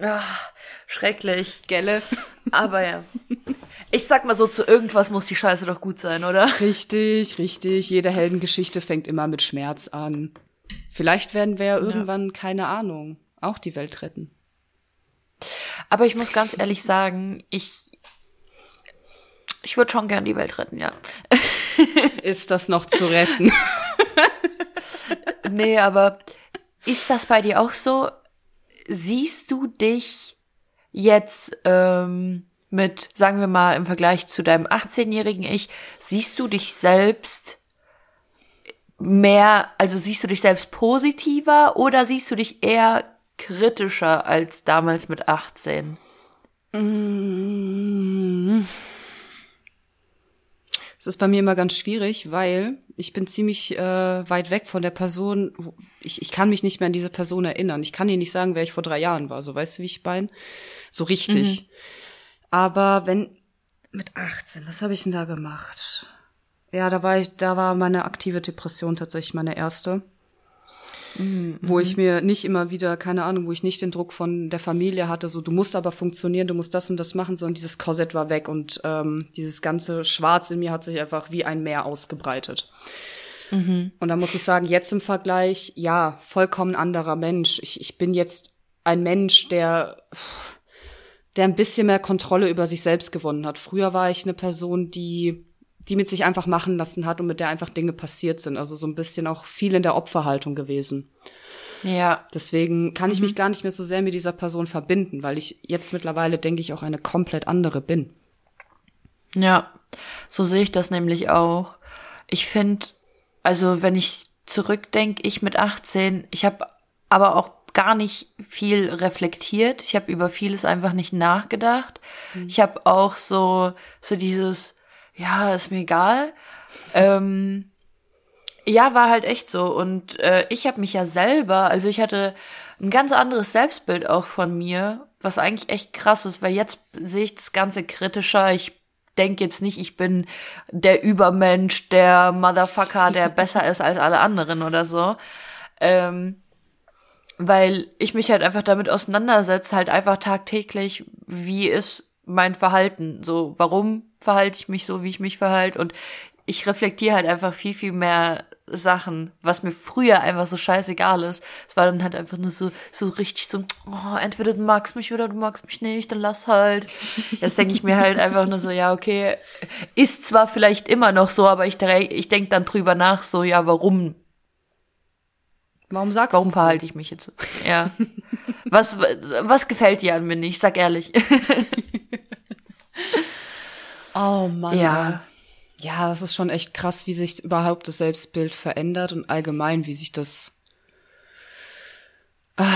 Ach, schrecklich. Gelle. Aber ja. Ich sag mal so, zu irgendwas muss die Scheiße doch gut sein, oder? Richtig, richtig. Jede Heldengeschichte fängt immer mit Schmerz an. Vielleicht werden wir ja irgendwann, ja. keine Ahnung, auch die Welt retten. Aber ich muss ganz ehrlich sagen, ich, ich würde schon gern die Welt retten, ja. [LAUGHS] Ist das noch zu retten? [LAUGHS] nee, aber ist das bei dir auch so? Siehst du dich jetzt ähm, mit, sagen wir mal, im Vergleich zu deinem 18-jährigen Ich, siehst du dich selbst mehr, also siehst du dich selbst positiver oder siehst du dich eher kritischer als damals mit 18? Es ist bei mir immer ganz schwierig, weil ich bin ziemlich äh, weit weg von der Person. Ich, ich kann mich nicht mehr an diese Person erinnern. Ich kann dir nicht sagen, wer ich vor drei Jahren war. So weißt du, wie ich meine? So richtig. Mhm. Aber wenn mit 18, was habe ich denn da gemacht? Ja, da war ich, da war meine aktive Depression tatsächlich meine erste. Mhm. Wo ich mir nicht immer wieder, keine Ahnung, wo ich nicht den Druck von der Familie hatte, so du musst aber funktionieren, du musst das und das machen, sondern dieses Korsett war weg und ähm, dieses ganze Schwarz in mir hat sich einfach wie ein Meer ausgebreitet. Mhm. Und da muss ich sagen, jetzt im Vergleich, ja, vollkommen anderer Mensch. Ich, ich bin jetzt ein Mensch, der der ein bisschen mehr Kontrolle über sich selbst gewonnen hat. Früher war ich eine Person, die die mit sich einfach machen lassen hat und mit der einfach Dinge passiert sind. Also so ein bisschen auch viel in der Opferhaltung gewesen. Ja. Deswegen kann ich mhm. mich gar nicht mehr so sehr mit dieser Person verbinden, weil ich jetzt mittlerweile, denke ich, auch eine komplett andere bin. Ja, so sehe ich das nämlich auch. Ich finde, also wenn ich zurückdenke, ich mit 18, ich habe aber auch gar nicht viel reflektiert. Ich habe über vieles einfach nicht nachgedacht. Mhm. Ich habe auch so so dieses ja ist mir egal. Ähm, ja, war halt echt so. Und äh, ich habe mich ja selber, also ich hatte ein ganz anderes Selbstbild auch von mir, was eigentlich echt krass ist, weil jetzt sehe ich das Ganze kritischer. Ich denke jetzt nicht, ich bin der Übermensch, der Motherfucker, der [LAUGHS] besser ist als alle anderen oder so. Ähm, weil ich mich halt einfach damit auseinandersetze, halt einfach tagtäglich, wie ist mein Verhalten, so warum verhalte ich mich so, wie ich mich verhalte und ich reflektiere halt einfach viel, viel mehr Sachen, was mir früher einfach so scheißegal ist. Es war dann halt einfach nur so, so richtig so, oh, entweder du magst mich oder du magst mich nicht, dann lass halt. Jetzt denke ich mir halt einfach nur so, ja, okay, ist zwar vielleicht immer noch so, aber ich, ich denke dann drüber nach, so, ja, warum? Warum sagst Warum verhalte ich mich jetzt so? Ja. was, was gefällt dir an mir nicht? Sag ehrlich. [LAUGHS] Oh Mann. Ja. Ja, das ist schon echt krass, wie sich überhaupt das Selbstbild verändert und allgemein, wie sich das. Ah,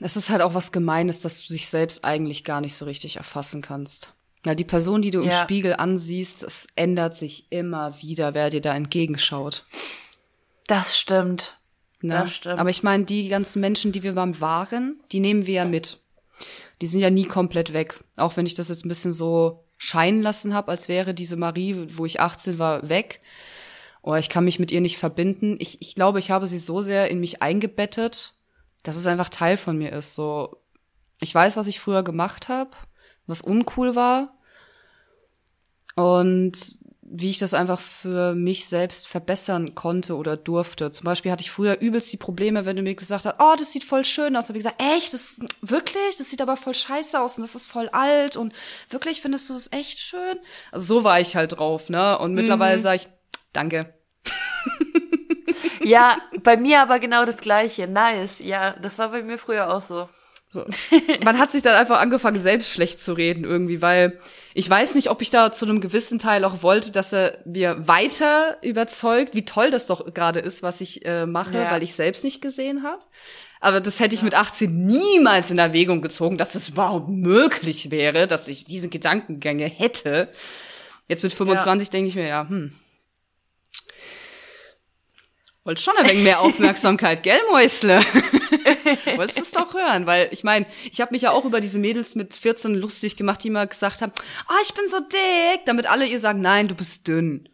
es ist halt auch was Gemeines, dass du dich selbst eigentlich gar nicht so richtig erfassen kannst. Ja, die Person, die du im Ja. Spiegel ansiehst, es ändert sich immer wieder, wer dir da entgegenschaut. Das stimmt. Ne? Das stimmt. Aber ich meine, die ganzen Menschen, die wir beim waren, die nehmen wir ja mit. Die sind ja nie komplett weg. Auch wenn ich das jetzt ein bisschen so scheinen lassen habe, als wäre diese Marie, wo ich 18 war, weg. Oder ich kann mich mit ihr nicht verbinden. Ich, ich glaube, ich habe sie so sehr in mich eingebettet, dass es einfach Teil von mir ist. So, ich weiß, was ich früher gemacht habe, was uncool war. Und wie ich das einfach für mich selbst verbessern konnte oder durfte. Zum Beispiel hatte ich früher übelst die Probleme, wenn du mir gesagt hast, oh, das sieht voll schön aus. Habe ich gesagt, echt, das wirklich, das sieht aber voll scheiße aus und das ist voll alt und wirklich findest du das echt schön? Also so war ich halt drauf, ne? Und mittlerweile sage ich, danke. Ja, bei mir aber genau das Gleiche. Nice. Ja, das war bei mir früher auch so. So. Man hat sich dann einfach angefangen, selbst schlecht zu reden irgendwie, weil ich weiß nicht, ob ich da zu einem gewissen Teil auch wollte, dass er mir weiter überzeugt, wie toll das doch gerade ist, was ich äh, mache, Ja. weil ich selbst nicht gesehen habe. Aber das hätte ich mit 18 niemals in Erwägung gezogen, dass es überhaupt möglich wäre, dass ich diese Gedankengänge hätte. Jetzt mit 25 denke ich mir, ja, hm. Wollt schon ein wenig mehr [LAUGHS] Aufmerksamkeit, gell, Mäusle? [LAUGHS] Wolltest du es doch hören, weil ich meine, ich habe mich ja auch über diese Mädels mit 14 lustig gemacht, die immer gesagt haben, ah, ich bin so dick, damit alle ihr sagen, nein, du bist dünn.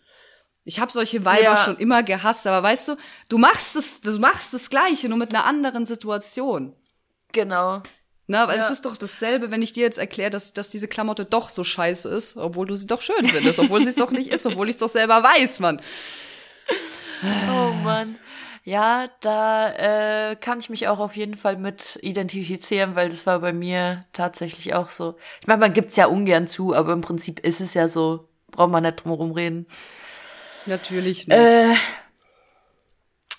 Ich habe solche Weiber Ja. schon immer gehasst, aber weißt du, du machst es, du machst das Gleiche, nur mit einer anderen Situation. Genau. Na, es Ja. ist doch dasselbe, wenn ich dir jetzt erkläre, dass, dass diese Klamotte doch so scheiße ist, obwohl du sie doch schön findest, obwohl sie es doch nicht ist, obwohl ich es doch selber weiß, Mann. Oh Mann. Ja, da äh, kann ich mich auch auf jeden Fall mit identifizieren, weil das war bei mir tatsächlich auch so. Ich meine, man gibt's ja ungern zu, aber im Prinzip ist es ja so. Braucht man nicht drum herum reden. Natürlich nicht. Äh,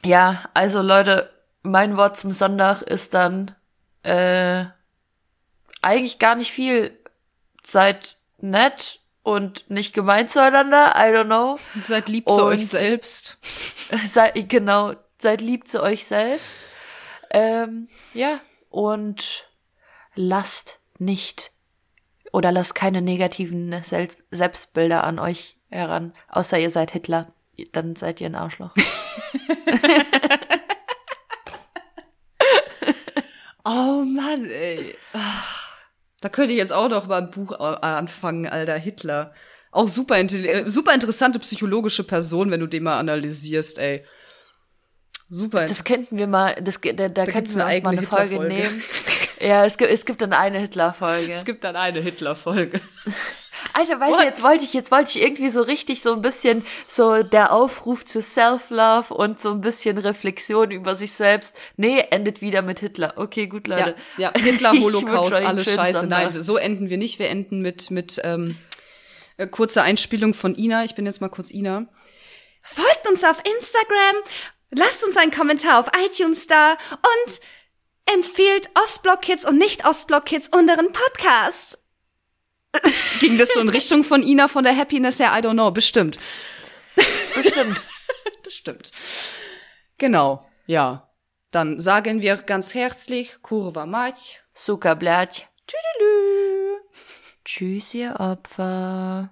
ja, also Leute, mein Wort zum Sonntag ist dann äh, eigentlich gar nicht viel. Seid nett und nicht gemein zueinander. I don't know. Seid lieb zu und- euch selbst. [LAUGHS] Seid, genau, seid lieb zu euch selbst. Ähm, ja, und lasst nicht oder lasst keine negativen Sel Selbstbilder an euch heran, außer ihr seid Hitler. Dann seid ihr ein Arschloch. [LAUGHS] Oh Mann, ey. Da könnte ich jetzt auch noch mal ein Buch anfangen, Alter, Hitler. Auch super, äh, super interessante psychologische Person, wenn du den mal analysierst, ey. Super. Das könnten wir mal, das, da, da, könnten gibt's wir uns mal eine Folge nehmen. [LAUGHS] Ja, es gibt, es gibt dann eine Hitler-Folge. es gibt dann eine Hitler-Folge. [LAUGHS] Alter, weißt What? du, jetzt wollte ich, jetzt wollte ich irgendwie so richtig so ein bisschen so der Aufruf zu Self-Love und so ein bisschen Reflexion über sich selbst. Nee, endet wieder mit Hitler. Okay, gut, Ja, Leute. ja, Hitler, [LAUGHS] Ich Holocaust, alles scheiße. Nein, so enden wir nicht. Wir enden mit, mit ähm, äh, kurzer Einspielung von Ina. Ich bin jetzt mal kurz Ina. Folgt uns auf Instagram, Lasst uns einen Kommentar auf iTunes da und empfehlt Ostblock Kids und nicht Ostblock Kids unseren Podcast. [LAUGHS] Ging das so in Richtung von Ina von der Happiness her? I don't know, bestimmt. Bestimmt. [LAUGHS] bestimmt. Genau, ja. Dann sagen wir ganz herzlich Kurva Mać. Suka Tschüss, ihr Opfer.